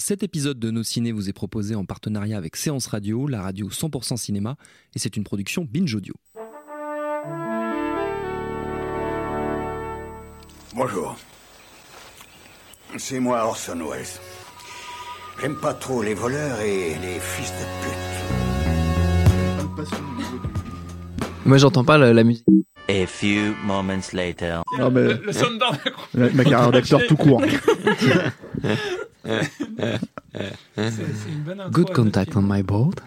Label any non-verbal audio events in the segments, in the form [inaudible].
Cet épisode de Nos Ciné vous est proposé en partenariat avec Séance Radio, la radio 100% cinéma, et c'est une production Binge Audio. Bonjour. C'est moi Orson Welles. J'aime pas trop les voleurs et les fils de pute. Moi, j'entends pas la, la musique. A few moments later. Non, mais Le Sundance. la- ma carrière d'acteur tout court. C'est [laughs] c'est une bonne intro Good contact on my board.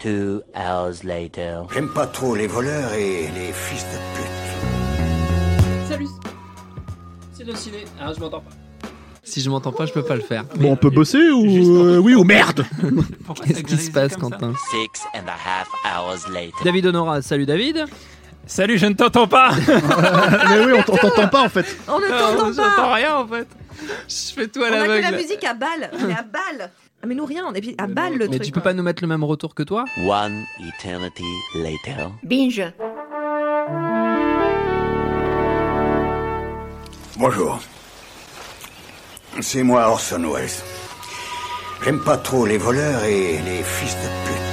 Two hours later. J'aime pas trop les voleurs et les fils de pute. Salut C'est le ciné. Ah, je m'entends pas. Si je m'entends pas, je peux pas le faire. Bon, on peut bosser ou euh, oui ou merde Qu'est-ce qui se passe, Quentin? Six and a half hours later. David Honora, salut David. Salut, je ne t'entends pas [laughs] Mais oui, on t'entend pas en fait. On ne t'entend J'entends pas rien en fait. Je fais tout à On a que la musique à balle On est à balle Ah mais nous rien, on est à balle le Mais truc tu peux pas nous mettre le même retour que toi One eternity later. Binge Bonjour. C'est moi Orson Welles. J'aime pas trop les voleurs et les fils de pute.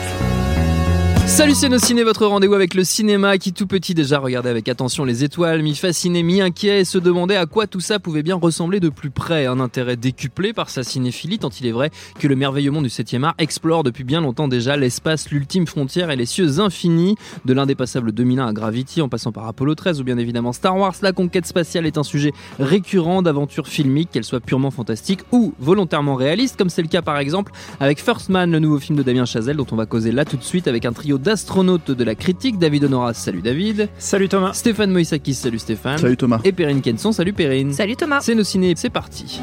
Salut c'est nos ciné, votre rendez-vous avec le cinéma qui tout petit déjà regardait avec attention les étoiles, mi-fasciné, mi-inquiet et se demandait à quoi tout ça pouvait bien ressembler de plus près. Un intérêt décuplé par sa cinéphilie tant il est vrai que le merveilleux monde du 7e art explore depuis bien longtemps déjà l'espace, l'ultime frontière et les cieux infinis. De l'indépassable 2001 à Gravity en passant par Apollo 13 ou bien évidemment Star Wars, la conquête spatiale est un sujet récurrent d'aventure filmique, qu'elle soit purement fantastique ou volontairement réaliste comme c'est le cas par exemple avec First Man, le nouveau film de Damien Chazelle dont on va causer là tout de suite avec un trio d'astronautes de la critique. David Honora, salut David. Salut Thomas Stéphane Moïsakis, salut Stéphane. Salut Thomas. Et Perrine Kenson, salut Perrine. Salut Thomas C'est nos ciné, c'est parti.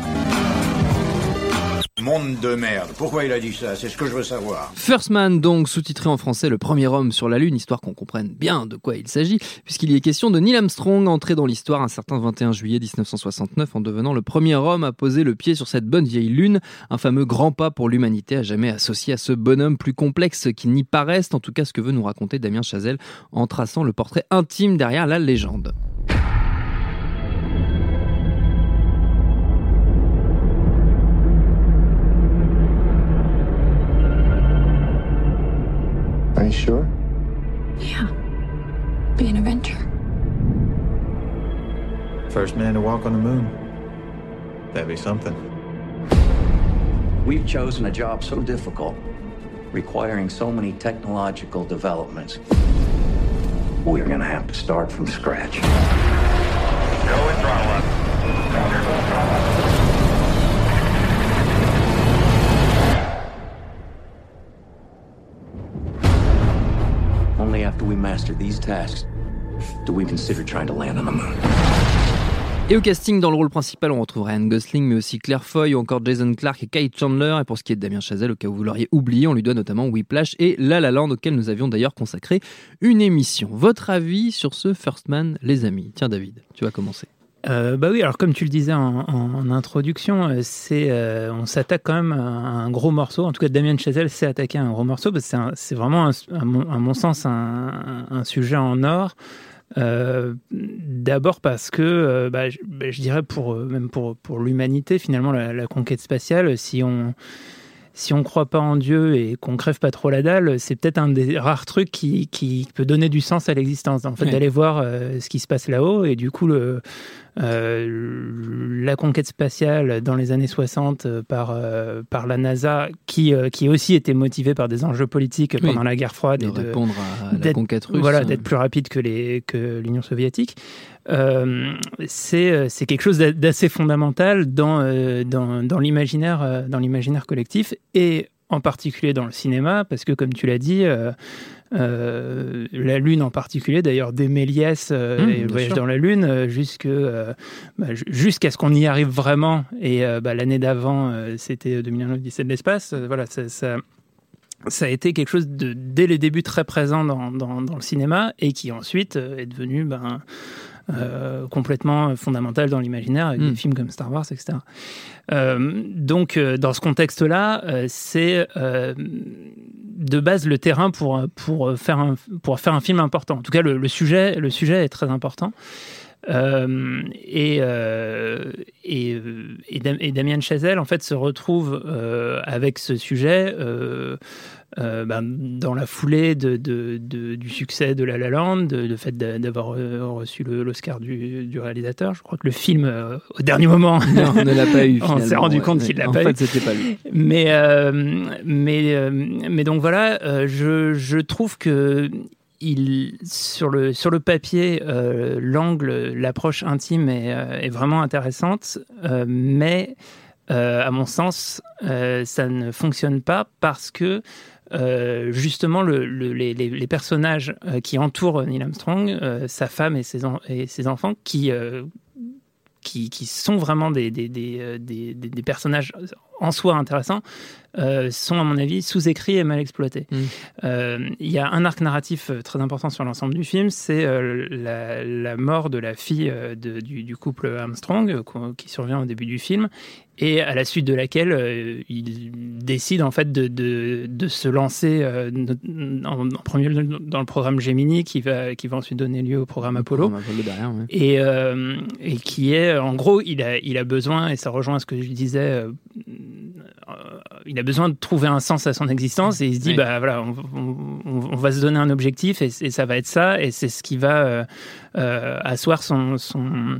Monde de merde. Pourquoi il a dit ça? C'est ce que je veux savoir. First Man, donc, sous-titré en français Le premier homme sur la Lune, histoire qu'on comprenne bien de quoi il s'agit, puisqu'il y est question de Neil Armstrong, entré dans l'histoire un certain 21 juillet 1969 en devenant le premier homme à poser le pied sur cette bonne vieille Lune, un fameux grand pas pour l'humanité à jamais associé à ce bonhomme plus complexe qu'il n'y paraisse, en tout cas ce que veut nous raconter Damien Chazelle en traçant le portrait intime derrière la légende. Are you sure? Yeah. Be an inventor. First man to walk on the moon. That'd be something. We've chosen a job so difficult, requiring so many technological developments. We're gonna have to start from scratch. Only do we consider trying to land on the moon. Et au casting, dans le rôle principal, on retrouve Ryan Gosling, mais aussi Claire Foy ou encore Jason Clarke et Kate Chandler. Et pour ce qui est de Damien Chazelle, au cas où vous l'auriez oublié, on lui doit notamment Whiplash et La La Land, auquel nous avions d'ailleurs consacré une émission. Votre avis sur ce First Man, les amis? Tiens, David, tu vas commencer. Euh, bah oui, alors comme tu le disais en, introduction, euh, c'est euh, on s'attaque quand même à un gros morceau. En tout cas, Damien Chazelle s'est attaqué à un gros morceau parce que c'est vraiment, un- à, mon, à mon sens, un, sujet en or. Euh, D'abord parce que, bah, je, bah, je dirais pour même pour pour l'humanité, finalement, la, la conquête spatiale, si on si on croit pas en Dieu et qu'on crève pas trop la dalle, c'est peut-être un des rares trucs qui, qui peut donner du sens à l'existence. En fait, d'aller voir ce qui se passe là-haut et du coup le euh, la conquête spatiale dans les années 60 euh, par, euh, par la NASA, qui, euh, qui aussi était motivée par des enjeux politiques Oui. pendant la guerre froide De et de, répondre à la conquête russe. voilà, d'être plus rapide que les que l'Union soviétique. C'est quelque chose d'a- d'assez fondamental dans dans, dans l'imaginaire dans l'imaginaire collectif et en particulier dans le cinéma parce que comme tu l'as dit. euh, euh, la Lune en particulier, d'ailleurs des Méliès euh, Mmh, et le voyage sûr. dans la Lune, euh, jusque, bah, ju- jusqu'à ce qu'on y arrive vraiment. Et bah, l'année d'avant, c'était 2001 l'Odyssée de l'espace. Voilà, ça, ça, ça a été quelque chose de, dès les débuts, très présent dans, dans, dans le cinéma et qui ensuite est devenu ben, euh, complètement fondamental dans l'imaginaire avec des films comme Star Wars, etc. Euh, donc, euh, dans ce contexte-là, c'est de base le terrain pour, pour, faire un, pour faire un film important. En tout cas, le, le sujet, le sujet est très important. Euh, et, euh, et, et, Dam- et Damien Chazelle, en fait, se retrouve euh, avec ce sujet euh, euh, ben, dans la foulée de, de- de- du succès de La La Land, de, de fait d'a- d'avoir euh, reçu le- l'Oscar du, du réalisateur. Je crois que le film, euh, au dernier moment, Non, on ne l'a pas eu. [laughs] on s'est rendu ouais, compte qu'il l'a En pas fait, eu. c'était pas lui. Mais, euh, mais, euh, mais donc voilà, euh, je, je trouve que il, sur, le, sur le papier, euh, l'angle, l'approche intime est, euh, est vraiment intéressante, euh, mais euh, à mon sens, euh, ça ne fonctionne pas parce que euh, justement le- le- les, personnages euh, qui entourent Neil Armstrong, euh, sa femme et ses, enfants, qui, qui, sont vraiment des- des- des personnages en soi intéressants, euh, sont à mon avis sous-écrits et mal exploités. Mm. Euh, Il y a un arc narratif euh, très important sur l'ensemble du film, c'est euh, la, la mort de la fille de- du, du couple Armstrong qui survient au début du film et à la suite de laquelle il décide en fait de, de, de se lancer en, en premier lieu dans le programme Gemini qui va, qui va ensuite donner lieu au programme Apollo. On Apollo derrière, ouais. Et, et qui est, en gros, il a, il a besoin, et ça rejoint ce que je disais, il a besoin de trouver un sens à son existence et il se dit, Oui. bah voilà, on, on- on va se donner un objectif et, et ça va être ça, et c'est ce qui va euh, euh, asseoir son. son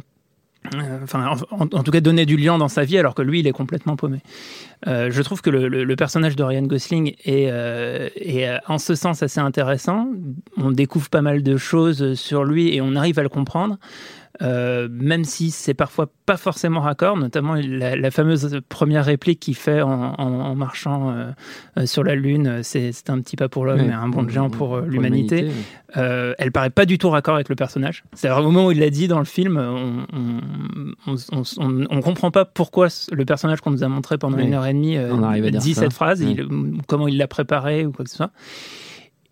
euh, Enfin, en, en tout cas, donner du lien dans sa vie, alors que lui, il est complètement paumé. Euh, je trouve que le, le- le personnage de Ryan Gosling est, euh, est, euh, en ce sens assez intéressant. On découvre pas mal de choses sur lui et on arrive à le comprendre. Euh, même si c'est parfois pas forcément raccord, notamment la, la fameuse première réplique qu'il fait en, en- en marchant euh, euh, sur la Lune, c'est un petit pas pour l'homme et un bond de géant pour, euh, pour l'humanité. Euh, elle paraît pas du tout raccord avec le personnage. C'est au moment où il l'a dit dans le film, on, on, on, on- on comprend pas pourquoi le personnage qu'on nous a montré pendant une heure et demie dit cette phrase, il- comment il l'a préparé ou quoi que ce soit.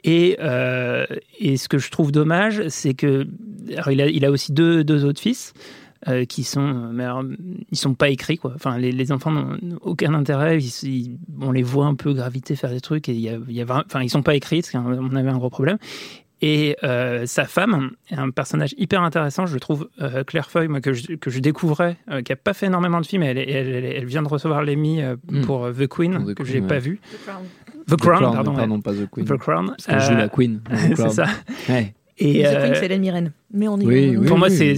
Et, euh, et ce que je trouve dommage, c'est que alors il, a, il a aussi deux, deux autres fils euh, qui sont, mais alors, ils sont pas écrits quoi. Enfin, les, les enfants n'ont aucun intérêt. Ils- ils- on les voit un peu graviter, faire des trucs, et il y a, il y a vra- enfin, ils sont pas écrits. C'est on avait un gros problème. Et euh, sa femme est un personnage hyper intéressant, je trouve. Euh, Claire Foy, moi, que je, que je découvrais, euh, qui a pas fait énormément de films, elle, elle, elle, elle vient de recevoir l'Emmy euh, Mm. pour The Queen, The que j'ai ouais. pas vu. The Crown. The Crown, pardon. pardon, ouais. pas The Queen. The Crown. Parce qu'elle joue Euh, la Queen. [laughs] c'est ça. Ouais. Et, The euh, Queen, c'est Hélène Mirren. Mais on est. Oui, oui. pour moi, c'est-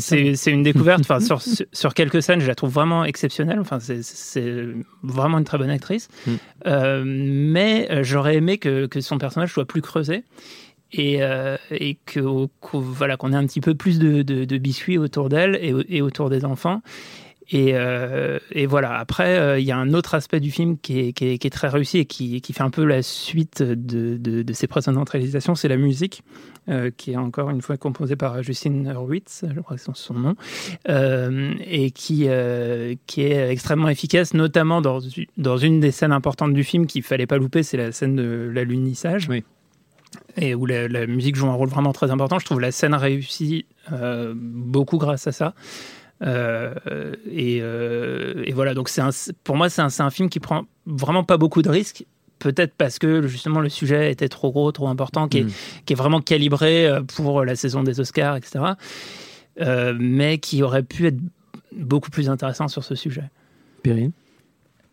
une découverte. Enfin, sur, [laughs] sur- quelques scènes, je la trouve vraiment exceptionnelle. Enfin, c'est- c'est vraiment une très bonne actrice. Mm. Euh, mais euh, j'aurais aimé que, que son personnage soit plus creusé. Et, euh, et que qu'au- voilà qu'on ait un petit peu plus de, de, de biscuits autour d'elle et, et autour des enfants. Et, euh, et voilà. Après, euh, il y a un autre aspect du film qui est, qui est, qui est très réussi et qui, qui fait un peu la suite de, de, de ses précédentes réalisations, c'est la musique, euh, qui est encore une fois composée par Justine Hurwitz, je crois que c'est son nom, et qui, qui est extrêmement efficace, notamment dans, dans une des scènes importantes du film qu'il fallait pas louper, c'est la scène de l'alunissage. Oui. Et où la, la musique joue un rôle vraiment très important. Je trouve la scène réussie euh, beaucoup grâce à ça. Euh, et, euh, et voilà, donc c'est un- pour moi, c'est un, c'est un film qui prend vraiment pas beaucoup de risques. Peut-être parce que justement le sujet était trop gros, trop important, qui est, Mm. qui est vraiment calibré euh, pour la saison des Oscars, etc. Euh, mais qui aurait pu être beaucoup plus intéressant sur ce sujet. Perrine?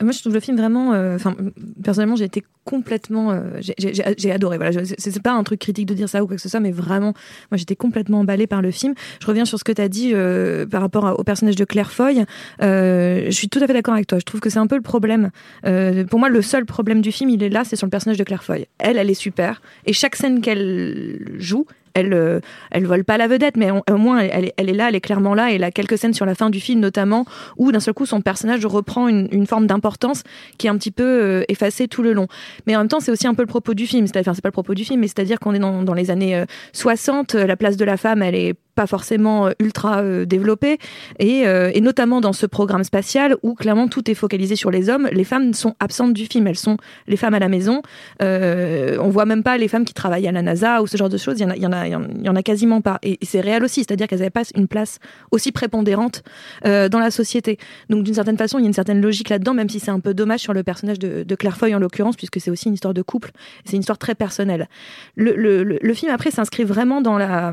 Moi, je trouve le film vraiment. euh, Enfin, personnellement, j'ai été complètement. euh, j'ai- adoré. Voilà, c'est pas un truc critique de dire ça ou quoi que ce soit, mais vraiment, moi, j'étais complètement emballée par le film. Je reviens sur ce que tu as dit euh, par rapport au personnage de Claire Foy. Euh, je suis tout à fait d'accord avec toi. Je trouve que c'est un peu le problème. Pour moi, le seul problème du film, il est là, c'est sur le personnage de Claire Foy. Elle, elle est super. Et chaque scène qu'elle joue, elle, elle vole pas la vedette, mais au moins elle, est- elle est là, elle est clairement là. Et elle a quelques scènes sur la fin du film, notamment, où d'un seul coup son personnage reprend une, forme d'importance qui est un petit peu effacée tout le long. Mais en même temps, c'est aussi un peu le propos du film. C'est-à-dire, enfin, c'est pas le propos du film, mais c'est-à-dire qu'on est dans, les années euh, 60. euh, La place de la femme, elle est pas forcément euh, ultra euh, développée, et, euh, et notamment dans ce programme spatial où clairement tout est focalisé sur les hommes. Les femmes sont absentes du film. Elles sont les femmes à la maison. Euh, on voit même pas les femmes qui travaillent à la NASA ou ce genre de choses. Il y en a, quasiment pas. Et, c'est réel aussi, c'est-à-dire qu'elles n'avaient pas une place aussi prépondérante euh, dans la société. Donc d'une certaine façon, il y a une certaine logique là-dedans, même si c'est un peu dommage sur le personnage de, de Claire Foy en l'occurrence, puisque c'est aussi une histoire de couple. C'est une histoire très personnelle. Le, le- le- le film après s'inscrit vraiment dans la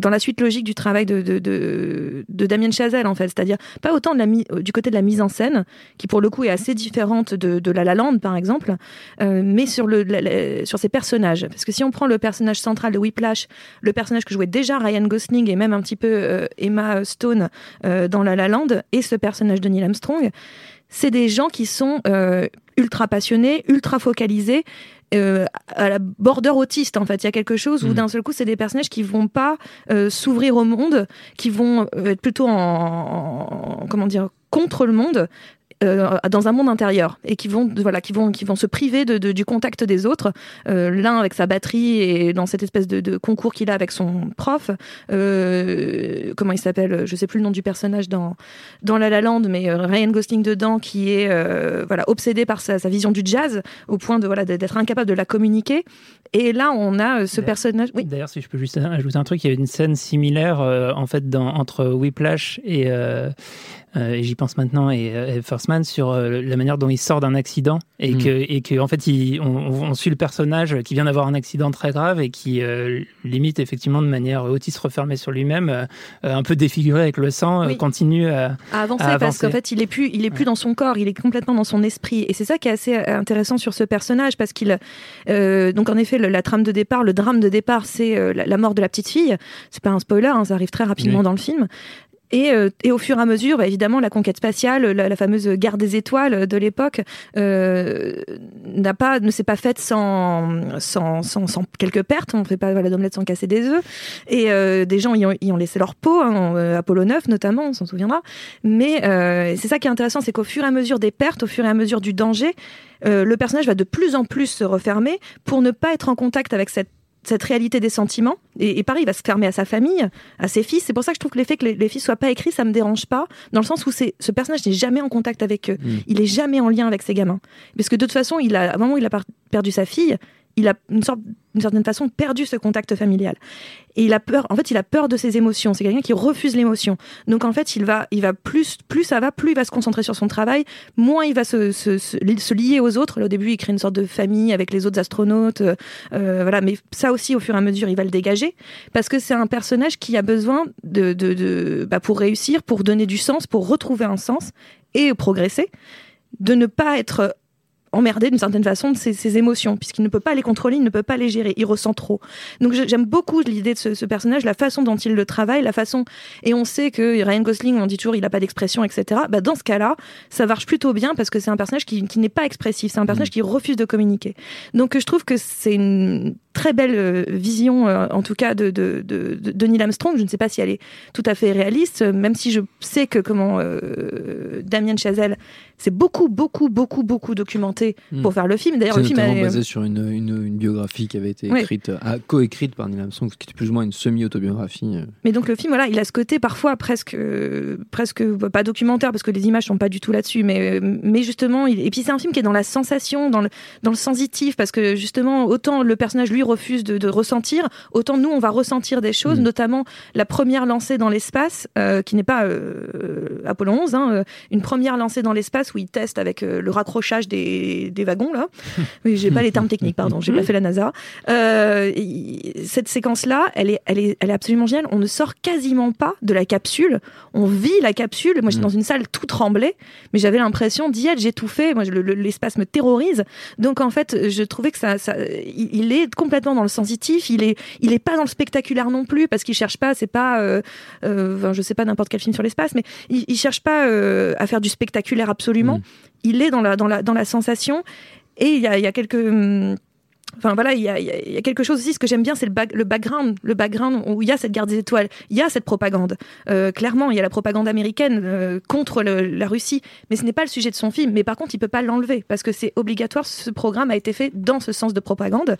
dans la suite logique du travail de de, de, Damien Chazelle en fait, c'est-à-dire pas autant de la mi- du côté de la mise en scène, qui pour le coup est assez différente de, La La Land par exemple, euh, mais sur le sur ses personnages. Parce que si on prend le personnage central de Whiplash, le personnage que jouait déjà Ryan Gosling et même un petit peu euh, Emma Stone euh, dans La La Land, et ce personnage de Neil Armstrong, c'est des gens qui sont euh, ultra passionnés, ultra focalisés. Euh, à la border autiste en fait. Il y a quelque chose où d'un seul coup c'est des personnages qui vont pas euh, s'ouvrir au monde qui vont euh, être plutôt en, en- comment dire contre le monde euh, dans un monde intérieur et qui vont voilà qui vont qui vont se priver de, de- du contact des autres euh, l'un avec sa batterie et dans cette espèce de, de concours qu'il a avec son prof euh, comment il s'appelle je sais plus le nom du personnage dans dans La La Land mais euh, Ryan Gosling dedans qui est euh, voilà obsédé par sa, sa vision du jazz au point de voilà d'être incapable de la communiquer et là on a euh, ce personnage oui D'ailleurs, si je peux juste ajouter un truc, il y a une scène similaire euh, en fait dans, entre Whiplash et, euh, euh, et j'y pense maintenant et, et First Man sur euh, la manière dont il sort d'un accident et Mm. que et que en fait il, on, on suit le personnage qui vient d'avoir un accident très grave et qui euh, limite effectivement de manière autiste refermée sur lui-même, un peu défiguré avec le sang, Oui. continue à, à avancer à parce qu'en fait il est plus il est plus dans son corps il est complètement dans son esprit et c'est ça qui est assez intéressant sur ce personnage parce qu'il euh, donc en effet le- la trame de départ le drame de départ c'est euh, la, la mort de la petite fille c'est pas un spoiler hein, ça arrive très rapidement Oui. dans le film et, euh, et au fur et à mesure, bah, évidemment, la conquête spatiale, la, la fameuse guerre des étoiles de l'époque, euh, n'a pas, ne s'est pas faite sans, sans, sans, sans quelques pertes. On ne fait pas voilà, d'omelette sans casser des œufs. Et euh, des gens y ont, y ont laissé leur peau, hein, euh, Apollo 9 notamment, on s'en souviendra. Mais euh, c'est ça qui est intéressant, c'est qu'au fur et à mesure des pertes, au fur et à mesure du danger, euh, le personnage va de plus en plus se refermer pour ne pas être en contact avec cette cette réalité des sentiments. Et, et pareil, il va se fermer à sa famille, à ses fils. C'est pour ça que je trouve que l'effet que les, les fils soient pas écrits, ça me dérange pas, dans le sens où c'est ce personnage n'est jamais en contact avec eux. Il est jamais en lien avec ses gamins. Parce que de toute façon, il a, à un moment où il a perdu sa fille, il a une d'une certaine façon perdu ce contact familial. Et il a peur, en fait, il a peur de ses émotions. C'est quelqu'un qui refuse l'émotion. Donc en fait, il va, il va plus, plus ça va, plus il va se concentrer sur son travail, moins il va se, se, se, li- se lier aux autres. Au début, il crée une sorte de famille avec les autres astronautes, euh, euh, voilà. Mais ça aussi, au fur et à mesure, il va le dégager parce que c'est un personnage qui a besoin de bah, pour réussir, pour donner du sens, pour retrouver un sens et progresser, de ne pas être emmerdé d'une certaine façon de ses, ses émotions, puisqu'il ne peut pas les contrôler, il ne peut pas les gérer, il ressent trop. Donc j'aime beaucoup l'idée de ce, ce personnage, la façon dont il le travaille, la façon... Et on sait que Ryan Gosling, on dit toujours, il n'a pas d'expression, etc. Bah, dans ce cas-là, ça marche plutôt bien parce que c'est un personnage qui, qui n'est pas expressif, c'est un personnage qui refuse de communiquer. Donc euh, je trouve que c'est une très belle euh, vision, euh, en tout cas, de, de, de, de- Neil Armstrong. Je ne sais pas si elle est tout à fait réaliste, euh, même si je sais que comment euh, Damien Chazelle s'est beaucoup, beaucoup, beaucoup, beaucoup documenté Hmm. pour faire le film. D'ailleurs, le film est- basé sur une, une, une biographie qui avait été écrite, coécrite par Neil Armstrong, qui était plus ou moins une semi-autobiographie. Mais donc le film, voilà, il a ce côté parfois presque, euh, presque bah, pas documentaire parce que les images sont pas du tout là-dessus, mais, mais justement, il- et puis c'est un film qui est dans la sensation, dans le, dans le sensitif, parce que justement, autant le personnage lui refuse de, de ressentir, autant nous on va ressentir des choses, notamment la première lancée dans l'espace, euh, qui n'est pas euh, Apollo 11, hein, euh, une première lancée dans l'espace où il teste avec euh, le raccrochage des, des wagons là. [laughs] Oui, j'ai pas les termes techniques, pardon, j'ai pas fait la NASA. Cette séquence-là, elle est, elle, est, elle est absolument géniale. On ne sort quasiment pas de la capsule. On vit la capsule. Moi, j'étais dans une salle tout tremblée, mais j'avais l'impression d'y être. J'étouffais. Moi, je- le- le- l'espace me terrorise. Donc, en fait, je trouvais que ça, ça il est complètement dans le sensitif. Il est, il est pas dans le spectaculaire non plus parce qu'il cherche pas. C'est pas, euh, euh, enfin, je sais pas n'importe quel film sur l'espace, mais il, il cherche pas euh, à faire du spectaculaire absolument. Il est dans la, dans la, dans la sensation. Et il y a, il y a quelques hum, Enfin voilà, il y y y a quelque chose aussi. Ce que j'aime bien, c'est le, back- le background, le background où il y a cette garde des étoiles, il y a cette propagande. Euh, clairement, il y a la propagande américaine euh, contre le- la Russie, mais ce n'est pas le sujet de son film. Mais par contre, il peut pas l'enlever parce que c'est obligatoire. Ce programme a été fait dans ce sens de propagande.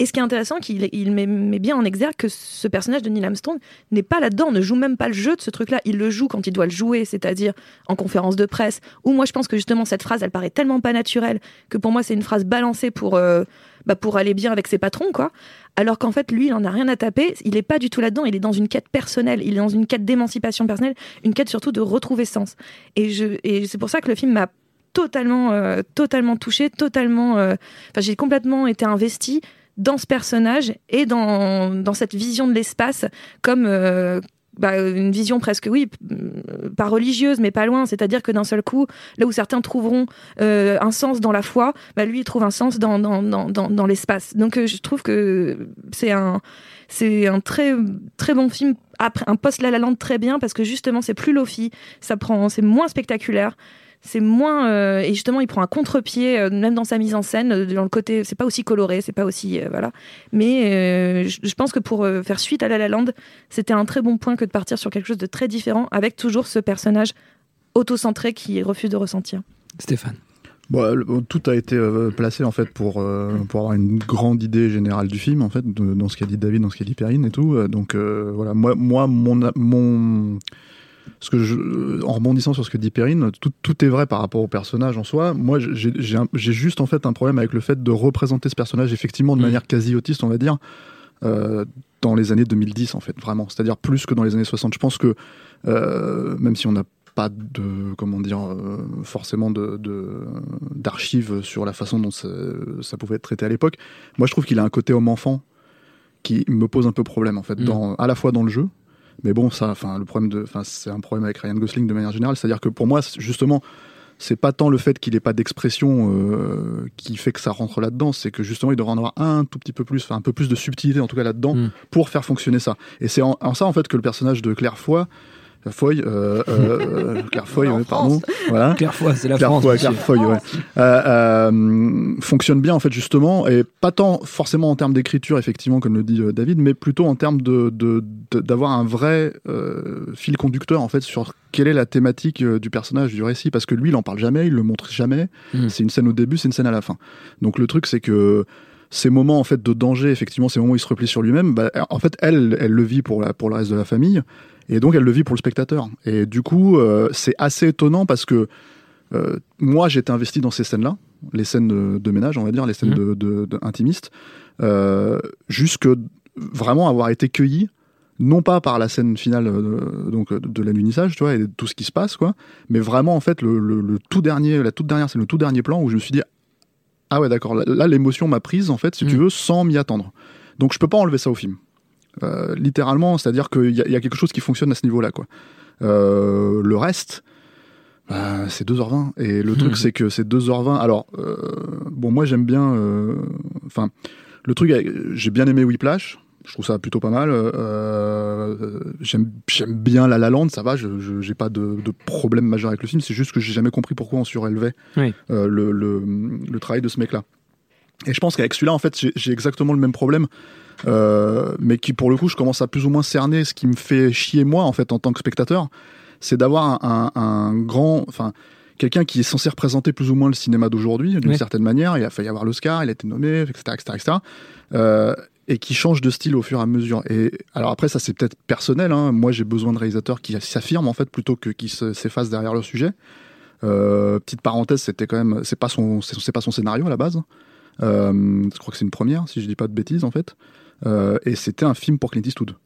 Et ce qui est intéressant, qu'il il met, bien en exergue que ce personnage de Neil Armstrong n'est pas là-dedans, ne joue même pas le jeu de ce truc-là. Il le joue quand il doit le jouer, c'est-à-dire en conférence de presse. Où moi, je pense que justement cette phrase, elle paraît tellement pas naturelle que pour moi, c'est une phrase balancée pour euh, bah, pour aller bien avec ses patrons, quoi. Alors qu'en fait, lui, il en a rien à taper. Il est pas du tout là-dedans. Il est dans une quête personnelle. Il est dans une quête d'émancipation personnelle, une quête surtout de retrouver sens. Et et c'est pour ça que le film m'a totalement euh, totalement touché, totalement. euh, j'ai complètement été investi dans ce personnage et dans, dans cette vision de l'espace comme euh, bah, une vision presque, oui, euh, pas religieuse, mais pas loin. C'est-à-dire que d'un seul coup, là où certains trouveront euh, un sens dans la foi, bah, lui, il trouve un sens dans, dans, dans, dans, l'espace. Donc, euh, je trouve que c'est un, c'est un très, très bon film. Après, un post La La Land très bien parce que justement, c'est plus lofi, ça prend, c'est moins spectaculaire. C'est moins euh, et justement il prend un contre-pied euh, même dans sa mise en scène euh, dans le côté c'est pas aussi coloré c'est pas aussi euh, voilà mais euh, je, pense que pour euh, faire suite à La La Land c'était un très bon point que de partir sur quelque chose de très différent avec toujours ce personnage autocentré qui refuse de ressentir. Stéphane. Bon, le- tout a été euh, placé en fait pour euh, pour avoir une grande idée générale du film en fait de- dans ce qu'a dit David, dans ce qu'a dit Perrine et tout. Euh, Donc euh, voilà, moi moi mon mon ce que je, en rebondissant sur ce que dit Perrine, tout, tout est vrai par rapport au personnage en soi. Moi, j'ai juste en fait un problème avec le fait de représenter ce personnage effectivement de manière quasi autiste, on va dire, euh, dans les années 2010 en fait, vraiment. C'est-à-dire plus que dans les années 60. Je pense que euh, même si on n'a pas de comment dire euh, forcément de d'archives sur la façon dont ça, ça pouvait être traité à l'époque. Moi, je trouve qu'il a un côté homme-enfant qui me pose un peu problème en fait, Mm. dans, à la fois dans le jeu. Mais bon, ça, enfin, le problème de, enfin, c'est un problème avec Ryan Gosling de manière générale. C'est-à-dire que pour moi, justement, c'est pas tant le fait qu'il ait pas d'expression euh, qui fait que ça rentre là-dedans, c'est que justement, il devrait en avoir un tout petit peu plus, enfin, un peu plus de subtilité en tout cas là-dedans pour faire fonctionner ça. Et c'est en, en ça en fait que le personnage de Claire Foy Foy, euh, euh, Claire Foy, ouais, pardon. Voilà. Claire Foy, c'est la Claire France, Foy, monsieur. Claire Foy, ouais. Euh, euh, fonctionne bien en fait justement, et pas tant forcément en termes d'écriture effectivement comme le dit euh, David, mais plutôt en termes de de- de- d'avoir un vrai euh, fil conducteur en fait sur quelle est la thématique euh, du personnage du récit, parce que lui il en parle jamais, il le montre jamais. C'est une scène au début, c'est une scène à la fin. Donc le truc c'est que ces moments en fait de danger, effectivement, ces moments où il se replie sur lui-même, bah, en fait, elle, elle le vit pour la pour le reste de la famille, et donc elle le vit pour le spectateur. Et du coup, euh, c'est assez étonnant parce que euh, moi, j'étais investi dans ces scènes-là, les scènes de, de ménage, on va dire, les scènes de, de- de intimistes, euh, jusque vraiment avoir été cueilli non pas par la scène finale euh, donc de l'alunissage, tu vois, et de tout ce qui se passe, quoi, mais vraiment en fait le, le- le tout dernier, la toute dernière scène, le tout dernier plan où je me suis dit ah ouais d'accord, là, l'émotion m'a prise en fait, si tu veux, sans m'y attendre. Donc je peux pas enlever ça au film. Euh, littéralement, c'est-à-dire qu'il y, y a quelque chose qui fonctionne à ce niveau-là, quoi. Euh, le reste, bah, c'est 2h20. Et le truc, c'est que c'est 2h20. Alors, euh, bon, moi, j'aime bien. Enfin, le truc, j'ai bien aimé Whiplash. Je trouve ça plutôt pas mal. Euh, j'aime, j'aime bien La La Land, ça va. Je, j'ai pas de, de problème majeur avec le film. C'est juste que j'ai jamais compris pourquoi on surélevait Oui. euh, le, le, le travail de ce mec-là. Et je pense qu'avec celui-là, en fait, j'ai, j'ai exactement le même problème. Euh, mais qui pour le coup je commence à plus ou moins cerner ce qui me fait chier moi en fait en tant que spectateur c'est d'avoir un, un- un grand enfin quelqu'un qui est censé représenter plus ou moins le cinéma d'aujourd'hui d'une Oui. certaine manière il a failli avoir l'Oscar il a été nommé etc etc etc Euh, et qui change de style au fur et à mesure et alors après ça c'est peut-être personnel hein. moi j'ai besoin de réalisateurs qui s'affirment en fait plutôt que qui se- s'effacent derrière le sujet euh, petite parenthèse, c'était quand même, c'est pas son, c'est pas son scénario à la base. Euh, je crois que c'est une première, si je dis pas de bêtises en fait. Euh, et c'était un film pour Clint Eastwood.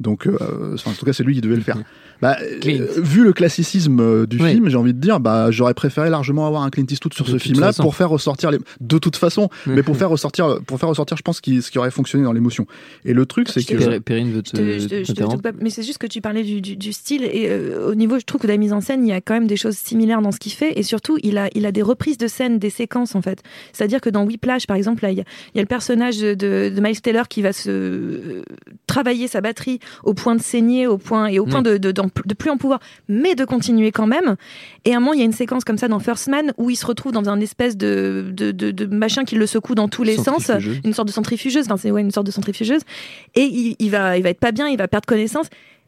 Donc, euh, enfin, en tout cas, c'est lui qui devait le faire. Bah, euh, vu le classicisme euh, du Oui. film, j'ai envie de dire, bah, j'aurais préféré largement avoir un Clint Eastwood sur De ce film-là pour faire ressortir les, de toute façon, mais pour faire ressortir, pour faire ressortir, je pense, qui- ce qui aurait fonctionné dans l'émotion. Et le truc, c'est que Péri- Perrine veut Je te, je je mais c'est juste que tu parlais du, du- du style et euh, au niveau, je trouve que de la mise en scène, il y a quand même des choses similaires dans ce qu'il fait et surtout, il a, il a des reprises de scènes, des séquences en fait. C'est-à-dire que dans Whiplash, par exemple, là, il y a, il y a le personnage de, de Miles Taylor qui va se travailler sa batterie au point de saigner, au point et au point Mm. de, de, de plus en pouvoir, mais de continuer quand même. Et à un moment, il y a une séquence comme ça dans First Man où il se retrouve dans un espèce de, de, machin qui le secoue dans tous les sens, une sorte de centrifugeuse. Enfin, c'est ouais, une sorte de centrifugeuse. Et il, il va, il va être pas bien, il va perdre connaissance.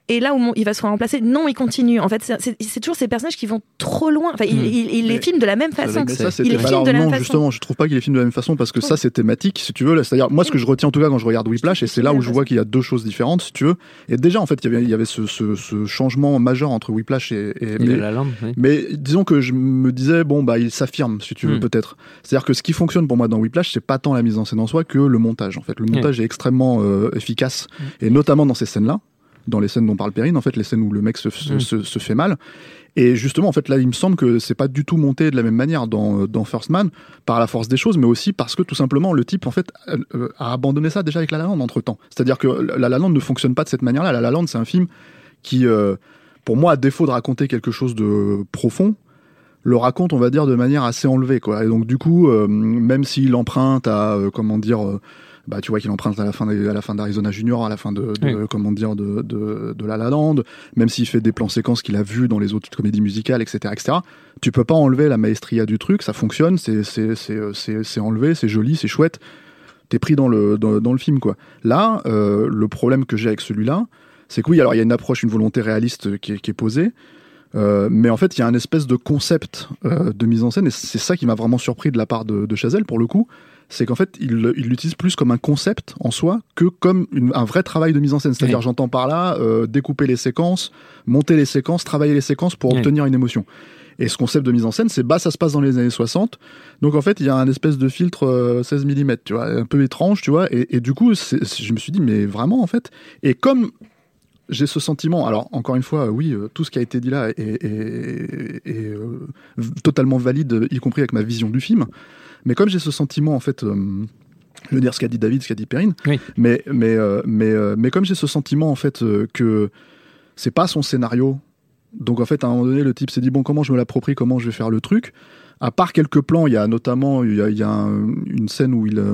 Et là où il va se remplacer, non, il continue. En fait, c'est- toujours ces personnages qui vont trop loin. Enfin, il, Mm. il- il les filme de la même façon. Ça, il les filme de la non, même façon. justement, je trouve pas qu'il est filmé de la même façon parce que ça, c'est thématique, si tu veux. C'est-à-dire, moi, ce que je retiens en tout cas quand je regarde Whiplash, et c'est là où je vois qu'il y a deux choses différentes, si tu veux. Et déjà, en fait, il y avait, il y avait ce, ce- ce changement majeur entre Whiplash et. et- mais, La La Land, oui. mais disons que je me disais, bon, bah, il s'affirme, si tu veux, Mm. peut-être. C'est-à-dire que ce qui fonctionne pour moi dans Whiplash, c'est pas tant la mise en scène en soi que le montage, en fait. Le montage est extrêmement euh, efficace, et notamment dans ces scènes-là, dans les scènes dont parle Perrine, en fait, les scènes où le mec se, se- Mm. se- se fait mal. Et justement, en fait, là, il me semble que c'est pas du tout monté de la même manière dans, dans First Man, par la force des choses, mais aussi parce que tout simplement, le type, en fait, euh, a abandonné ça déjà avec La La Land entre temps. C'est-à-dire que La La Land ne fonctionne pas de cette manière-là. La La Land, c'est un film qui, euh, pour moi, à défaut de raconter quelque chose de profond, le raconte, on va dire, de manière assez enlevée, quoi. Et donc, du coup, euh, même s'il emprunte à, euh, comment dire, euh, bah, tu vois qu'il emprunte à la fin, à la fin d'Arizona Junior, à la fin de, de- Oui. comment dire, de, de, de La La Land, même s'il fait des plans séquences qu'il a vus dans les autres comédies musicales, etc., etc. Tu peux pas enlever la maestria du truc, ça fonctionne, c'est, c'est, c'est, c'est, c'est enlevé, c'est joli, c'est chouette. T'es pris dans le, dans, dans le film, quoi. Là, euh, le problème que j'ai avec celui-là, c'est que oui, alors il y a une approche, une volonté réaliste qui est, qui est posée, euh, mais en fait, il y a un espèce de concept euh, de mise en scène, et c'est ça qui m'a vraiment surpris de la part de, de Chazelle, pour le coup, c'est qu'en fait, il il l'utilise plus comme un concept en soi que comme une- un vrai travail de mise en scène. C'est-à-dire, Oui. j'entends par là, euh, découper les séquences, monter les séquences, travailler les séquences pour Oui. obtenir une émotion. Et ce concept de mise en scène, c'est bah ça se passe dans les années 60. Donc en fait, il y a un espèce de filtre euh, 16 mm, tu vois, un peu étrange, tu vois. Et, et du coup, je me suis dit, mais vraiment en fait. Et comme j'ai ce sentiment, alors encore une fois, oui, euh, tout ce qui a été dit là est, est- est, euh, totalement valide, y compris avec ma vision du film. Mais comme j'ai ce sentiment, en fait, euh, je veux dire ce qu'a dit David, ce qu'a dit Perrine, Oui. mais, mais, euh, mais, mais comme j'ai ce sentiment, en fait, que c'est pas son scénario, donc en fait, à un moment donné, le type s'est dit, bon, comment je me l'approprie, comment je vais faire le truc à part quelques plans, il y a notamment il y a, il y a un- une scène où il, euh,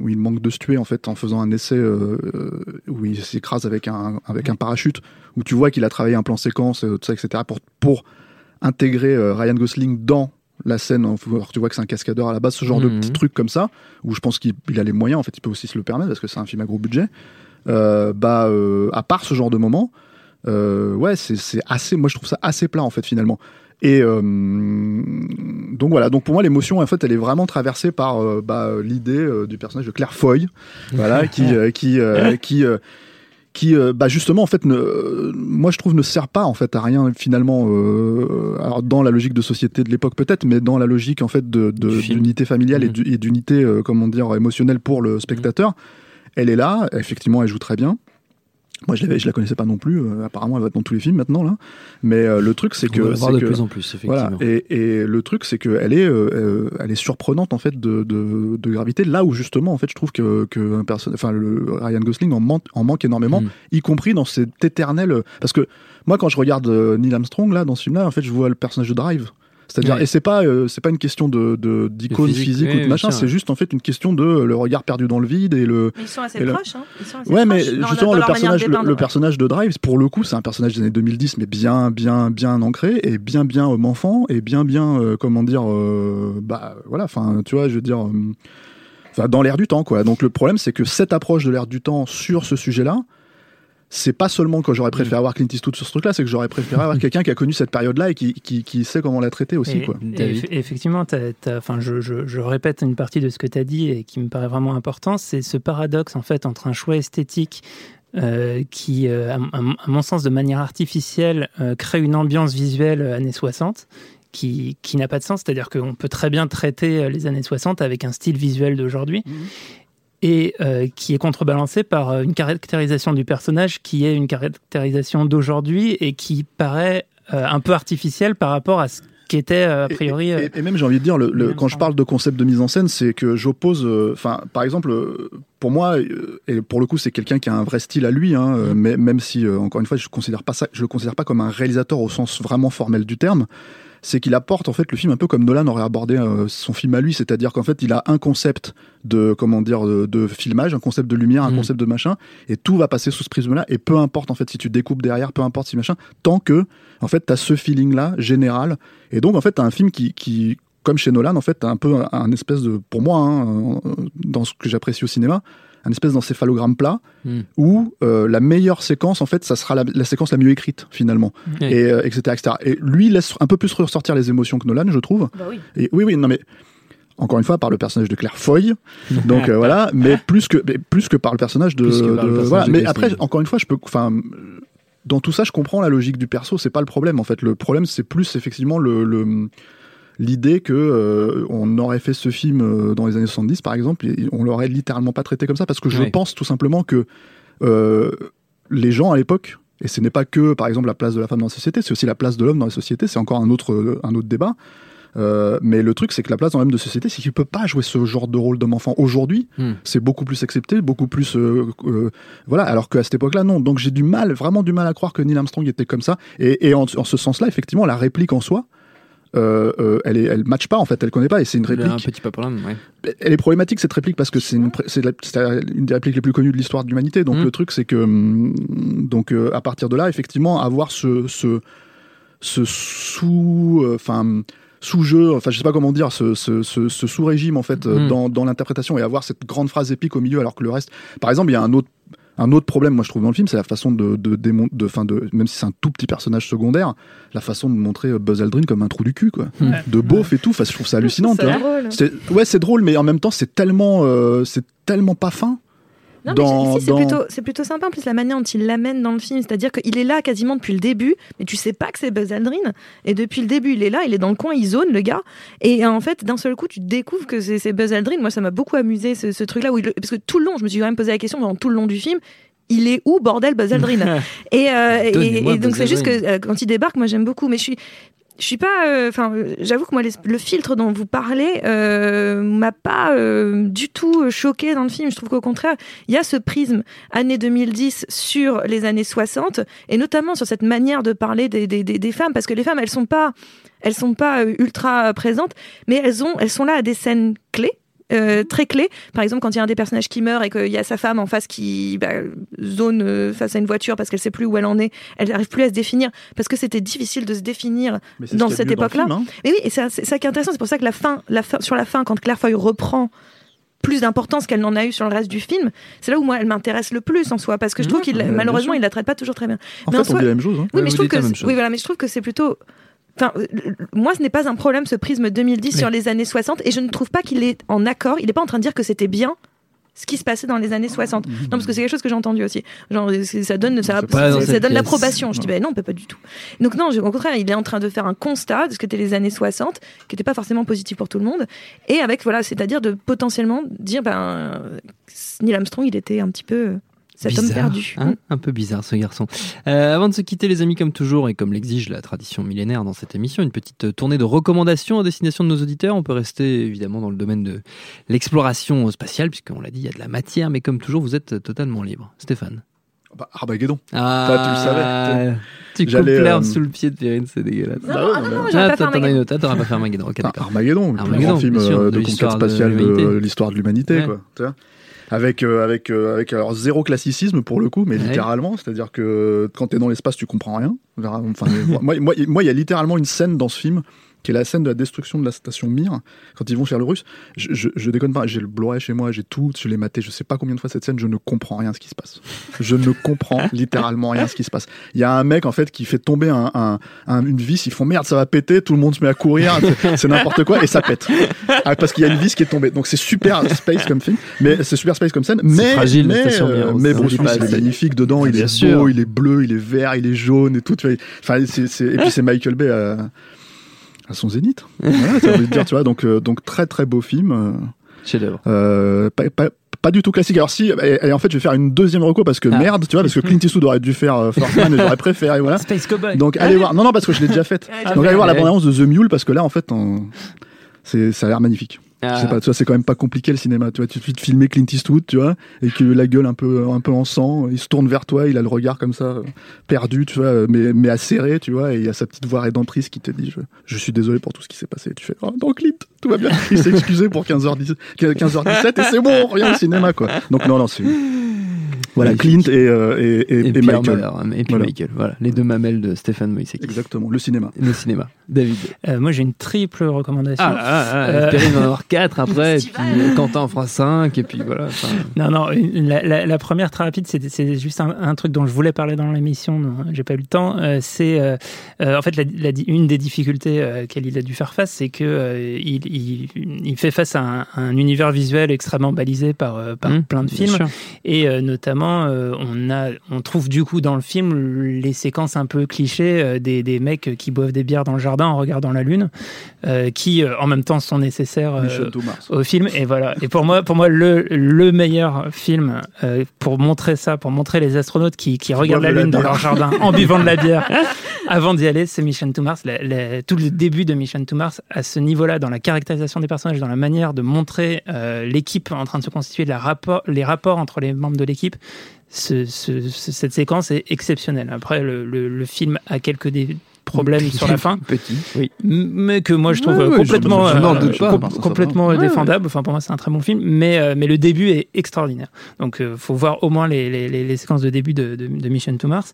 où il manque de se tuer en fait en faisant un essai euh, euh, où il s'écrase avec un, avec un parachute, où tu vois qu'il a travaillé un plan séquence, tout ça, etc. pour, pour intégrer Ryan Gosling dans la scène. Alors, tu vois que c'est un cascadeur à la base, ce genre de Mhm. petits trucs comme ça, où je pense qu'il il a les moyens, en fait, il peut aussi se le permettre parce que c'est un film à gros budget. Euh, bah, euh, à part ce genre de moment, euh, ouais, c'est assez, moi je trouve ça assez plat en fait finalement. Et euh, donc voilà, donc pour moi l'émotion en fait elle est vraiment traversée par euh, bah, l'idée euh, du personnage de Claire Foy, voilà, qui qui qui qui bah justement en fait ne, moi je trouve ne sert pas en fait à rien finalement euh, alors dans la logique de société de l'époque peut-être mais dans la logique en fait de de- d'unité familiale et du- et d'unité euh, comment dire émotionnelle pour le spectateur. Elle est là effectivement elle joue très bien moi je, l'avais- je la connaissais pas non plus euh, apparemment elle va être dans tous les films maintenant là mais euh, le truc c'est On que va le voir de que- plus en plus, effectivement. voilà. Et, et le truc, c'est qu'elle est, euh, euh, elle est surprenante en fait de, de, de gravité. Là où justement, en fait, je trouve que, que un perso- enfin, le Ryan Gosling en manque, en manque énormément, Mm. y compris dans cet éternel. Parce que moi, quand je regarde euh, Neil Armstrong là dans ce film-là, en fait, je vois le personnage de Drive. C'est-à-dire, et c'est pas, euh, c'est pas une question de de- d'icône De physique, physique, ou de machin. C'est juste en fait une question de euh, le regard perdu dans le vide et le. Ils sont assez le- proches. Hein. Ils sont assez Ouais, mais dans- justement, dans le personnage, le, personnage de Drive, pour le coup, c'est un personnage des années 2010, mais bien, bien, bien ancré et bien, bien homme enfant et bien, bien, euh, comment dire, euh, bah voilà, enfin, tu vois, je veux dire, euh, dans l'air du temps, quoi. Donc le problème, c'est que cette approche de l'air du temps sur ce sujet-là, c'est pas seulement que j'aurais préféré avoir Clint Eastwood sur ce truc-là, c'est que j'aurais préféré avoir [laughs] quelqu'un qui a connu cette période-là et qui, qui, qui sait comment la traiter aussi, Et- quoi. et effectivement, t'as- t'as- enfin, je, je- je répète une partie de ce que tu as dit et qui me paraît vraiment important, c'est ce paradoxe en fait entre un choix esthétique euh, qui, euh, à, mon sens, de manière artificielle, euh, crée une ambiance visuelle années 60 qui, qui n'a pas de sens. C'est-à-dire qu'on peut très bien traiter les années 60 avec un style visuel d'aujourd'hui. Et euh, qui est contrebalancé par euh, une caractérisation du personnage qui est une caractérisation d'aujourd'hui et qui paraît euh, un peu artificielle par rapport à ce qu'était euh, a priori. Et, et- et même j'ai envie de dire, le, le- Neil quand je parle de concept de mise en scène, c'est que j'oppose, euh, par exemple, euh, pour moi, euh, et pour le coup, c'est quelqu'un qui a un vrai style à lui, hein, euh, mais même si, encore une fois, je considère pas ça, je le considère pas comme un réalisateur au sens vraiment formel du terme. C'est qu'il apporte en fait le film un peu comme Nolan aurait abordé euh, son film à lui, c'est-à-dire qu'en fait il a un concept de comment dire de, de filmage, un concept de lumière, un Mhm. concept de machin, et tout va passer sous ce prisme-là. Et peu importe en fait si tu découpes derrière, peu importe si machin, tant que en fait t'as ce feeling-là général. Et donc en fait t'as un film qui, qui comme chez Nolan en fait t'as un peu un, un espèce de pour moi hein, euh, dans ce que j'apprécie au cinéma, un espèce d'encéphalogramme plat Hmm. où euh, la meilleure séquence en fait ça sera la, la séquence la mieux écrite finalement. Ouais. et euh, etc etc et lui laisse un peu plus ressortir les émotions que Nolan je trouve. Bah oui. et oui oui non mais encore une fois par le personnage de Claire Foy. [laughs] Donc euh, voilà mais plus que mais plus que par le personnage de, Plus que par le de- personnage voilà. de mais après encore une fois je peux enfin dans tout ça je comprends la logique du perso c'est pas le problème en fait. Le problème c'est plus effectivement le, le- l'idée que euh, on aurait fait ce film euh, dans les années 70 par exemple et on l'aurait littéralement pas traité comme ça parce que je pense tout simplement que euh, les gens à l'époque et ce n'est pas que par exemple la place de la femme dans la société c'est aussi la place de l'homme dans la société c'est encore un autre un autre débat Euh, mais le truc, c'est que la place dans l'homme de société, c'est qu'il peut pas jouer ce genre de rôle d'homme enfant. Aujourd'hui, Hmm. c'est beaucoup plus accepté, beaucoup plus, euh, euh, voilà. Alors qu'à cette époque-là, non. Donc j'ai du mal, vraiment du mal à croire que Neil Armstrong était comme ça. Et, et en, en ce sens-là, effectivement, la réplique en soi, euh, euh, elle, est, elle match pas en fait, elle connaît pas. Et c'est une a un réplique. petit ouais. Elle est problématique cette réplique parce que c'est une, des répliques les plus connues de l'histoire de l'humanité. Donc Mm. le truc, c'est que hum, donc euh, à partir de là, effectivement, avoir ce ce, ce sous, enfin sous-jeu, enfin je sais pas comment dire, ce, ce, ce, ce sous-régime en fait Mm. dans, dans l'interprétation et avoir cette grande phrase épique au milieu alors que le reste. Par exemple, il y a un autre un autre problème, moi je trouve dans le film, c'est la façon de de, démon- de, fin de même si c'est un tout petit personnage secondaire, la façon de montrer euh, Buzz Aldrin comme un trou du cul quoi, Ouais. de beauf et tout. Enfin, je trouve ça hallucinant. C'est- Ouais, c'est drôle, mais en même temps, c'est tellement, euh, c'est tellement pas fin. Non, mais si, c'est dans- plutôt, sympa en plus la manière dont il l'amène dans le film. C'est-à-dire qu'il est là quasiment depuis le début, mais tu sais pas que c'est Buzz Aldrin. Et depuis le début, il est là, il est dans le coin, il zone le gars. Et en fait, d'un seul coup, tu découvres que c'est Buzz Aldrin. Moi, ça m'a beaucoup amusé ce, ce truc-là. Parce que tout le long, je me suis quand même posé la question pendant tout le long du film. Il est où, bordel, Buzz Aldrin [laughs] et, euh, et- donc, c'est juste que euh, quand il débarque, moi, j'aime beaucoup. Mais je suis. Je suis pas, euh, enfin, j'avoue que moi, le filtre dont vous parlez euh, m'a pas euh, du tout choqué dans le film. Je trouve qu'au contraire, il y a ce prisme années 2010 sur les années 60 et notamment sur cette manière de parler des, des, des, des femmes parce que les femmes, elles sont pas, elles sont pas euh, ultra présentes, mais elles ont, elles sont là à des scènes clés. Euh, très clés. Par exemple, quand il y a un des personnages qui meurt et qu'il y a sa femme en face qui bah, zone euh, face à une voiture parce qu'elle sait plus où elle en est, elle n'arrive plus à se définir parce que c'était difficile de se définir ce dans cette époque-là. hein. Et oui, et c'est c'est ça qui est intéressant. C'est pour ça que la fin, la fin, sur la fin, quand Claire Foy reprend plus d'importance qu'elle n'en a eu sur le reste du film, c'est là où moi elle m'intéresse le plus en soi parce que je trouve qu'il malheureusement il la traite pas toujours très bien. En Mais fait, en soi- on dit la même chose. hein. Oui, mais je trouve que oui voilà, mais je trouve que c'est plutôt Enfin, euh, moi, ce n'est pas un problème ce prisme 2010 sur les années 60, et je ne trouve pas qu'il est en accord. Il n'est pas en train de dire que c'était bien ce qui se passait dans les années 60. Non, parce que c'est quelque chose que j'ai entendu aussi. Genre, ça donne, ça, ça- donne l'approbation. Je dis, ben non, pas du tout. Donc non, je- au contraire, il est en train de faire un constat de ce qu'étaient les années 60, qui n'était pas forcément positif pour tout le monde, et avec voilà, c'est-à-dire de potentiellement dire, ben, Neil Armstrong, il était un petit peu euh, cet homme Bizarre, perdu. hein un peu bizarre ce garçon. Euh, avant de se quitter les amis comme toujours et comme l'exige la tradition millénaire dans cette émission, une petite euh, tournée de recommandations à destination de nos auditeurs. On peut rester évidemment dans le domaine de l'exploration spatiale puisqu'on l'a dit, il y a de la matière, mais comme toujours, vous êtes totalement libre. Stéphane. Bah, Armageddon. Ah, Toi, tu le savais. Tu coupes l'herbe euh, sous le pied de Perrine, c'est dégueulasse. Non, ah, non, non, j'aurais Ah, t'en as une Armageddon. autre. Ah, t'aurais pas fait Armageddon. Ok, Ah. Armageddon, le plus grand film sûr, euh, de de conquête spatiale de, l'histoire de l'humanité, Ouais. Avec euh, avec euh, avec alors zéro classicisme pour le coup, mais Ouais. littéralement, c'est-à-dire que quand t'es dans l'espace, tu comprends rien. Enfin, moi, moi, il y a littéralement une scène dans ce film qui est la scène de la destruction de la station Mir quand ils vont faire le russe. Je, je, je déconne pas, j'ai le Blu-ray chez moi, j'ai tout, je l'ai maté, je sais pas combien de fois cette scène, je ne comprends rien ce qui se passe. Je ne comprends [laughs] littéralement rien ce qui se passe. Il y a un mec en fait qui fait tomber un, un- un- une vis, ils font merde, ça va péter, tout le monde se met à courir, c'est- n'importe quoi et ça pète. Ah, parce qu'il y a une vis qui est tombée. Donc c'est super space comme film, mais c'est super space comme scène. Mais fragile, mais, station Mir, euh, mais Bruce Willis, il est magnifique dedans, il Bien est sûr. beau, il est bleu, il est vert, il est jaune et tout. Et puis c'est Michael Bay à, à son zénith. [laughs] Voilà, ça veut dire, tu vois. Donc, euh, donc très très beau film. euh, Chef-d'œuvre. euh, pas, pas, pas du tout classique. Alors si, et, et en fait, je vais faire une deuxième reco parce que Ah. merde, tu vois, parce que Clint Eastwood aurait dû faire euh, First Man et j'aurais préféré, voilà. Space Cowboy. Donc allez voir. Non, non, parce que je l'ai déjà faite. Ah, Donc allez voir la bande-annonce de The Mule parce que là, en fait, on- c'est, ça a l'air magnifique. Je sais pas, tu vois, c'est quand même pas compliqué le cinéma. Tu vois, tu te filmer Clint Eastwood, tu vois, et que la gueule un peu, un peu en sang, il se tourne vers toi, il a le regard comme ça, euh, perdu, tu vois, mais, mais acéré, tu vois, et il y a sa petite voix rédemptrice qui te dit, je, je suis désolé pour tout ce qui s'est passé. Et tu fais, oh, non, Clint, tout va bien. Il s'est excusé pour 15h10, 15h17 et c'est bon, on revient au cinéma, quoi. Donc non, non, c'est, voilà, Clint et, euh, et, et, Et, et Pierre Michael. Muller, et puis Voilà. Michael, voilà, les deux mamelles de Stéphane Moïseki. Exactement, le cinéma. Le cinéma. David. Euh, moi, j'ai une triple recommandation. Ah, ah, ah, Euh, en avoir 4 après, et puis euh, Quentin en fera 5, et puis voilà. Non, non, la, la- la première très rapide, c'est c'est juste un, un truc dont je voulais parler dans l'émission, j'ai pas eu le temps. euh, c'est euh, euh, en fait la, la di- une des difficultés euh, auxquelles il a dû faire face, c'est que euh, il, il, il fait face à un, un univers visuel extrêmement balisé par, euh, par Mmh, plein de films, sûr. et euh, notamment euh, on a, on trouve du coup dans le film les séquences un peu clichés euh, des, des mecs qui boivent des bières dans le jardin en regardant la lune, euh, qui euh, en même temps sont nécessaires euh, au film. Et voilà. Et pour moi, pour moi, le, le meilleur film euh, pour montrer ça, pour montrer les astronautes qui, qui regardent la lune dans leur jardin en [laughs] buvant de la bière avant d'y aller, c'est Mission to Mars. La- la- tout le début de Mission to Mars, à ce niveau-là, dans la caractérisation des personnages, dans la manière de montrer euh, l'équipe en train de se constituer, la rapport, les rapports entre les membres de l'équipe. ce- ce- ce- cette séquence est exceptionnelle. Après, le, le- le film a quelques dé- problèmes sur la fin. Petit, oui. mais que moi je trouve euh, complètement, je- je euh, pas. com- complètement ouais. défendable. Enfin, pour moi, c'est un très bon film, mais, euh, mais le début est extraordinaire. Donc, il faut voir au moins les, les, séquences de début de, de, de Mission to Mars.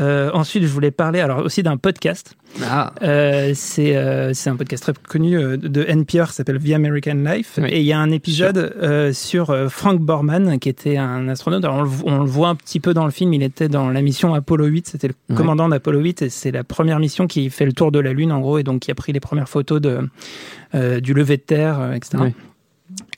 Euh, ensuite, je voulais parler alors aussi d'un podcast. Ah. Euh, c'est euh, un podcast très connu de NPR qui s'appelle The American Life. Oui. Et il y a un épisode sur Frank Borman, qui était un astronaute. Alors, on, le, on le voit un petit peu dans le film. Il était dans la mission Apollo 8. C'était le commandant d'Apollo 8. Et c'est la première mission qui fait le tour de la Lune, en gros, et donc qui a pris les premières photos de, euh, du lever de terre, euh, etc. Ouais.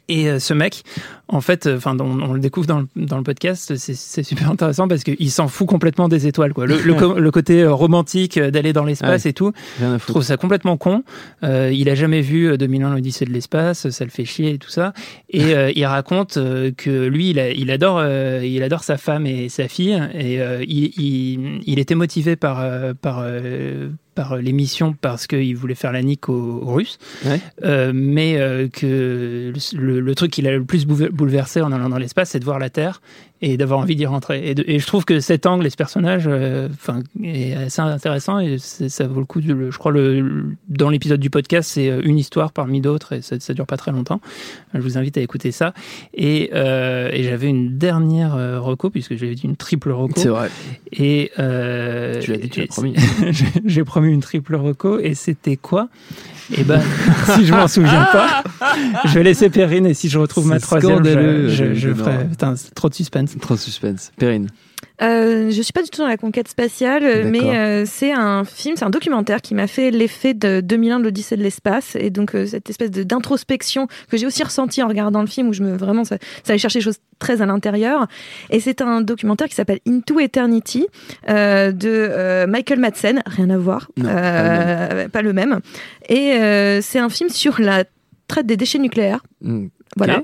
Et euh, ce mec, en fait, euh, enfin, on, on le découvre dans le, dans le podcast, c'est super intéressant parce qu'il s'en fout complètement des étoiles, quoi. Le, le, [laughs] côté euh, romantique euh, d'aller dans l'espace Ouais. et tout, je trouve ça complètement con. Euh, il a jamais vu euh, 2001 l'Odyssée de l'espace, ça le fait chier et tout ça. Et [laughs] euh, il raconte euh, que lui, il, a- il adore, il adore sa femme et sa fille, et il, il, il était motivé par par par l'émission parce qu'il voulait faire la nique aux, aux Russes, Ouais. Euh, mais euh, que le, le truc qui l'a le plus bouve- bouleversé en allant dans l'espace, c'est de voir la Terre et d'avoir envie d'y rentrer. Et, de- et je trouve que cet angle et ce personnage, euh, est assez intéressant et ça vaut le coup. De, je crois le, le- dans l'épisode du podcast, c'est euh, une histoire parmi d'autres et ça, ça dure pas très longtemps. Je vous invite à écouter ça. Et, euh, et j'avais une dernière euh, reco puisque j'avais dit une triple reco. C'est vrai. Et Tu l'as dit, tu l'as et- promis. [laughs] j'ai- promis une triple reco et c'était quoi? Eh ben, [laughs] si je m'en souviens pas, je vais laisser Perrine et si je retrouve ma troisième, je, je, je Nora. ferai. Putain, trop de suspense. [laughs] Trop suspense. Perrine. Euh, je suis pas du tout dans la conquête spatiale, euh, mais euh, c'est un film, c'est un documentaire qui m'a fait l'effet de 2001 de l'Odyssée de l'espace et donc euh, cette espèce d'introspection que j'ai aussi ressenti en regardant le film où je me vraiment ça, ça allait chercher des choses très à l'intérieur et c'est un documentaire qui s'appelle Into Eternity de Michael Madsen, rien à voir, Non, pas le même, et c'est un film sur la traite des déchets nucléaires. Mm. Voilà.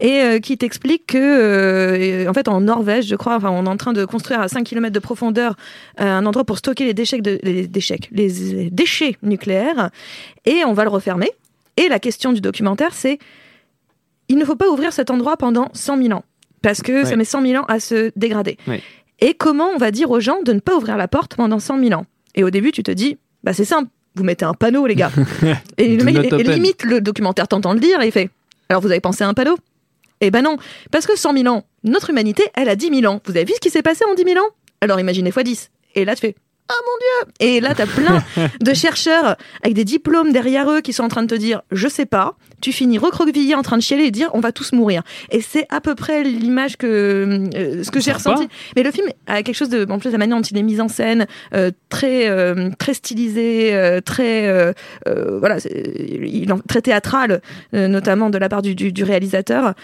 Et euh, qui t'explique que, euh, en fait, en Norvège, je crois, enfin, on est en train de construire à 5 km de profondeur euh, un endroit pour stocker les déchets, de, les déchets, les déchets nucléaires, et on va le refermer. Et la question du documentaire, c'est il ne faut pas ouvrir cet endroit pendant 100 000 ans, parce que ça met 100 000 ans à se dégrader. Ouais. Et comment on va dire aux gens de ne pas ouvrir la porte pendant 100 000 ans? Et au début, tu te dis, bah c'est simple, vous mettez un panneau, les gars. [laughs] et le mec, et- limite, le documentaire t'entend le dire, et il fait, alors vous avez pensé à un panneau? Eh ben non, parce que 100 000 ans, notre humanité, elle a 10 000 ans. Vous avez vu ce qui s'est passé en 10 000 ans? Alors imaginez fois 10. Et là, tu fais Ah mon Dieu Et là, t'as plein [laughs] de chercheurs avec des diplômes derrière eux qui sont en train de te dire Je sais pas. Tu finis recroquevillé en train de chialer et dire On va tous mourir. Et c'est à peu près l'image que euh, ce que j'ai ressenti. Mais le film a quelque chose de. En plus, la manière dont il est mis en scène, euh, très, euh, très stylisé, euh, très. euh, euh, voilà, il très théâtral, euh, notamment de la part du, du- du réalisateur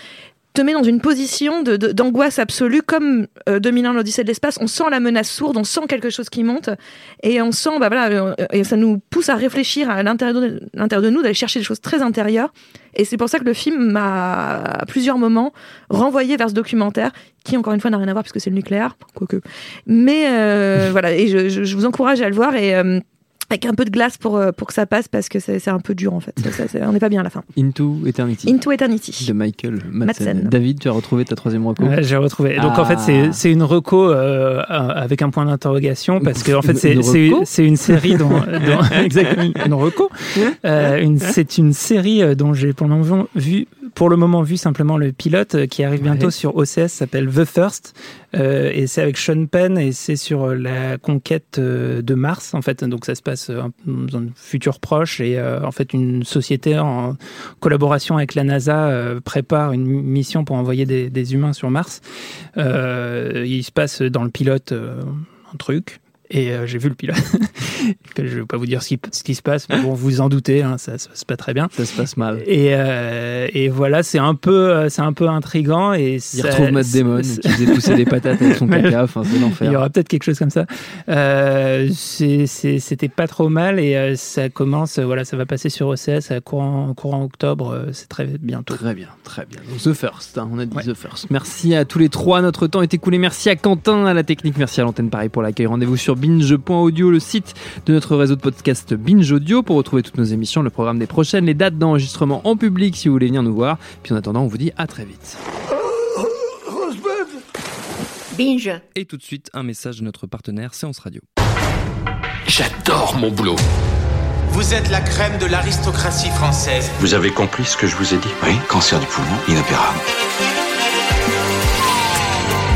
te met dans une position de- de- d'angoisse absolue, comme euh, 2001 l'Odyssée de l'espace. On sent la menace sourde, on sent quelque chose qui monte, et on sent, bah voilà, euh, et ça nous pousse à réfléchir à l'intérieur de, de nous, d'aller chercher des choses très intérieures. Et c'est pour ça que le film m'a, à plusieurs moments, renvoyé vers ce documentaire, qui encore une fois n'a rien à voir puisque c'est le nucléaire, quoique. Mais euh, [laughs] voilà, et je, je- je vous encourage à le voir et. Avec un peu de glace pour, euh, pour que ça passe parce que c'est c'est un peu dur en fait. Ça- ça- c'est- on n'est pas bien à la fin. Into Eternity. Into Eternity. De Michael Madsen. Madsen. David, tu as retrouvé ta troisième reco Ouais, j'ai retrouvé. Donc en fait, Ah. c'est c'est une reco euh, avec un point d'interrogation parce que en fait, c'est une série dont, dont- [laughs] exactement une reco. Euh, c'est une série dont j'ai pour le moment vu pour le moment vu simplement le pilote qui arrive bientôt Ouais. sur OCS s'appelle The First euh, et c'est avec Sean Penn et c'est sur la conquête de Mars en fait donc ça se passe euh, dans un futur proche et euh, en fait une société en collaboration avec la NASA euh, prépare une mission pour envoyer des, humains sur Mars. Il se passe dans le pilote un truc et euh, j'ai vu le pilote. [laughs] je ne vais pas vous dire ce qui, ce qui se passe, mais bon, vous vous en doutez, hein, ça se passe pas très bien. Ça se passe mal. Et, euh, et voilà, c'est un peu, euh, c'est un peu intrigant. Et Il ça- retrouve Matt Damon qui faisait pousser des patates avec son [laughs] caca. Enfin, c'est l'enfer. Il y aura peut-être quelque chose comme ça. Euh, C'était pas trop mal et ça commence, voilà, ça va passer sur OCS à courant, courant octobre, c'est très bientôt. Très bien, très bien. Donc, The First, hein, on a dit The First. Merci à tous les trois, notre temps est écoulé. Merci à Quentin, à la technique, merci à l'antenne pareil pour l'accueil. Rendez-vous sur binge.audio, le site de notre réseau de podcast Binge Audio pour retrouver toutes nos émissions, le programme des prochaines, les dates d'enregistrement en public si vous voulez venir nous voir. Puis en attendant, on vous dit à très vite. Binge. Et tout de suite, un message de notre partenaire Séance Radio. J'adore mon boulot. Vous êtes la crème de l'aristocratie française. Vous avez compris ce que je vous ai dit? Oui, cancer du poumon, inopérable.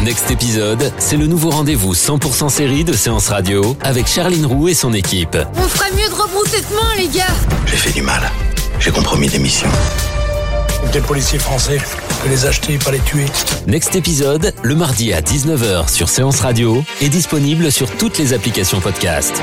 Next épisode, c'est le nouveau rendez-vous 100% série de Séance Radio avec Charline Roux et son équipe. On ferait mieux de rebrousser de main, les gars J'ai fait du mal. J'ai compromis des missions. Des policiers français, on peut les acheter, pas les tuer. Next épisode, le mardi à 19h sur Séance Radio est disponible sur toutes les applications podcast.